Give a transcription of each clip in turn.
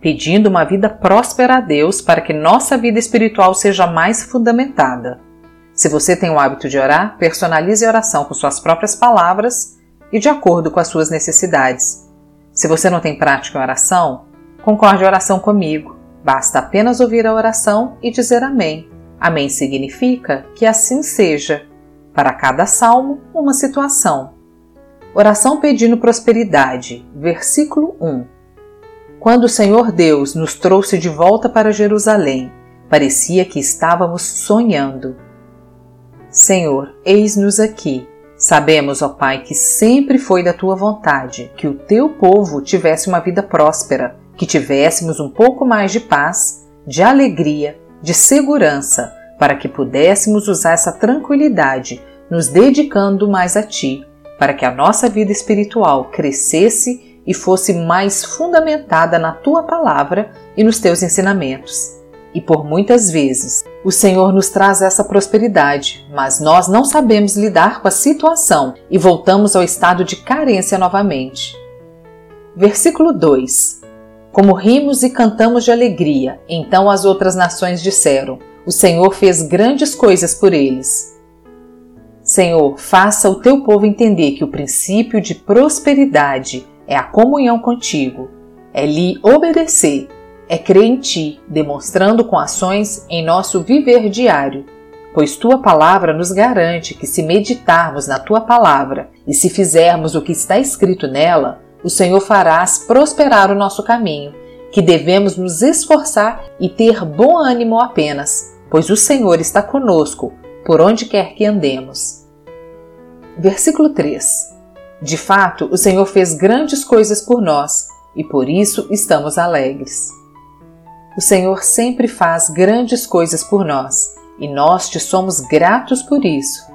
pedindo uma vida próspera a Deus para que nossa vida espiritual seja mais fundamentada. Se você tem o hábito de orar, personalize a oração com suas próprias palavras e de acordo com as suas necessidades. Se você não tem prática em oração, concorde a oração comigo. Basta apenas ouvir a oração e dizer Amém. Amém significa que assim seja. Para cada salmo, uma situação. Oração pedindo prosperidade. Versículo 1. Quando o Senhor Deus nos trouxe de volta para Jerusalém, parecia que estávamos sonhando. Senhor, eis-nos aqui. Sabemos, ó Pai, que sempre foi da tua vontade que o teu povo tivesse uma vida próspera, que tivéssemos um pouco mais de paz, de alegria, de segurança, para que pudéssemos usar essa tranquilidade, nos dedicando mais a ti, para que a nossa vida espiritual crescesse e fosse mais fundamentada na tua palavra e nos teus ensinamentos. E por muitas vezes o Senhor nos traz essa prosperidade, mas nós não sabemos lidar com a situação e voltamos ao estado de carência novamente. Versículo 2: Como rimos e cantamos de alegria, então as outras nações disseram: O Senhor fez grandes coisas por eles. Senhor, faça o teu povo entender que o princípio de prosperidade é a comunhão contigo, é lhe obedecer, é crer em ti, demonstrando com ações em nosso viver diário. Pois tua palavra nos garante que, se meditarmos na tua palavra e se fizermos o que está escrito nela, o Senhor farás prosperar o nosso caminho, que devemos nos esforçar e ter bom ânimo apenas, pois o Senhor está conosco por onde quer que andemos. Versículo 3 de fato, o Senhor fez grandes coisas por nós e por isso estamos alegres. O Senhor sempre faz grandes coisas por nós e nós te somos gratos por isso.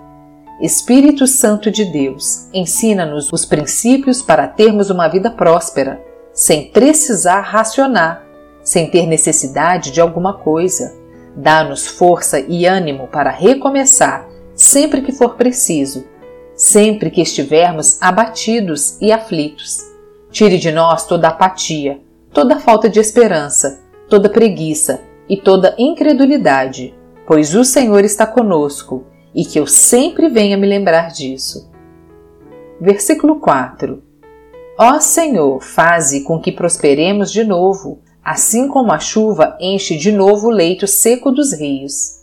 Espírito Santo de Deus, ensina-nos os princípios para termos uma vida próspera, sem precisar racionar, sem ter necessidade de alguma coisa. Dá-nos força e ânimo para recomeçar sempre que for preciso sempre que estivermos abatidos e aflitos. Tire de nós toda apatia, toda falta de esperança, toda preguiça e toda incredulidade, pois o Senhor está conosco e que eu sempre venha me lembrar disso. Versículo 4 Ó Senhor, faze com que prosperemos de novo, assim como a chuva enche de novo o leito seco dos rios.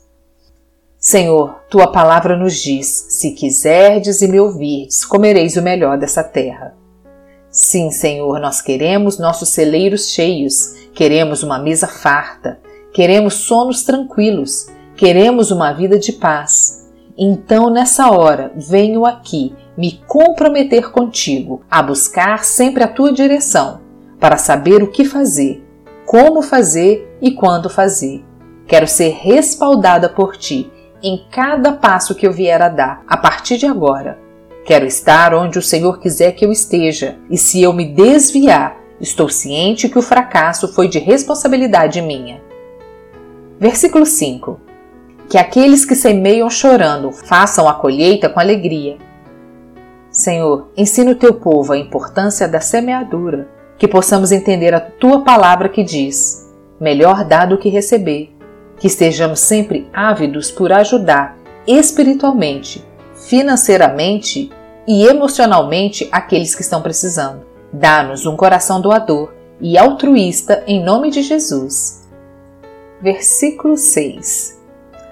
Senhor, tua palavra nos diz: se quiserdes e me ouvirdes, comereis o melhor dessa terra. Sim, Senhor, nós queremos nossos celeiros cheios, queremos uma mesa farta, queremos sonos tranquilos, queremos uma vida de paz. Então, nessa hora, venho aqui me comprometer contigo a buscar sempre a tua direção, para saber o que fazer, como fazer e quando fazer. Quero ser respaldada por ti em cada passo que eu vier a dar a partir de agora. Quero estar onde o Senhor quiser que eu esteja, e se eu me desviar, estou ciente que o fracasso foi de responsabilidade minha. Versículo 5: Que aqueles que semeiam chorando façam a colheita com alegria. Senhor, ensina o teu povo a importância da semeadura, que possamos entender a tua palavra que diz: melhor dar do que receber que estejamos sempre ávidos por ajudar espiritualmente, financeiramente e emocionalmente aqueles que estão precisando. Dá-nos um coração doador e altruísta em nome de Jesus. Versículo 6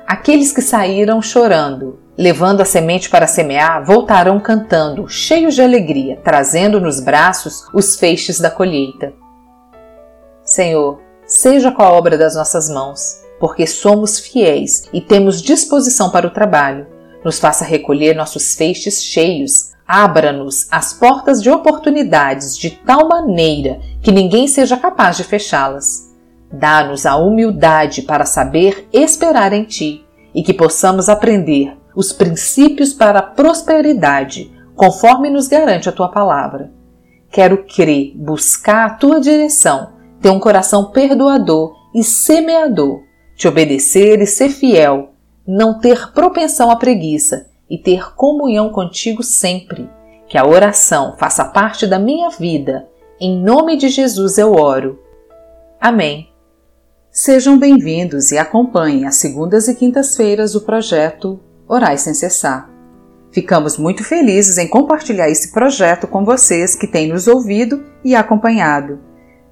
Aqueles que saíram chorando, levando a semente para semear, voltarão cantando, cheios de alegria, trazendo nos braços os feixes da colheita. Senhor, seja com a obra das nossas mãos porque somos fiéis e temos disposição para o trabalho. Nos faça recolher nossos feixes cheios. Abra-nos as portas de oportunidades de tal maneira que ninguém seja capaz de fechá-las. Dá-nos a humildade para saber esperar em Ti e que possamos aprender os princípios para a prosperidade, conforme nos garante a Tua palavra. Quero crer, buscar a Tua direção, ter um coração perdoador e semeador, te obedecer e ser fiel, não ter propensão à preguiça e ter comunhão contigo sempre. Que a oração faça parte da minha vida. Em nome de Jesus eu oro. Amém. Sejam bem-vindos e acompanhem às segundas e quintas-feiras o projeto Orais Sem Cessar. Ficamos muito felizes em compartilhar esse projeto com vocês que têm nos ouvido e acompanhado.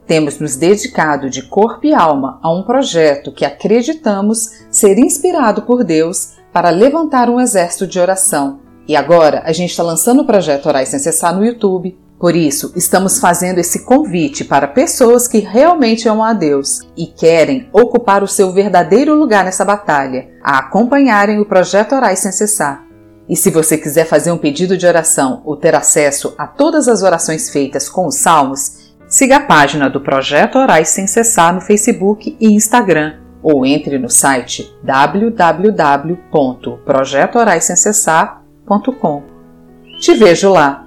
Temos nos dedicado de corpo e alma a um projeto que acreditamos ser inspirado por Deus para levantar um exército de oração. E agora a gente está lançando o projeto Orais Sem Cessar no YouTube, por isso, estamos fazendo esse convite para pessoas que realmente amam a Deus e querem ocupar o seu verdadeiro lugar nessa batalha, a acompanharem o projeto Orais Sem Cessar. E se você quiser fazer um pedido de oração ou ter acesso a todas as orações feitas com os salmos, siga a página do Projeto Orais Sem Cessar no Facebook e Instagram ou entre no site www.projetoraissemcessar.com. Te vejo lá!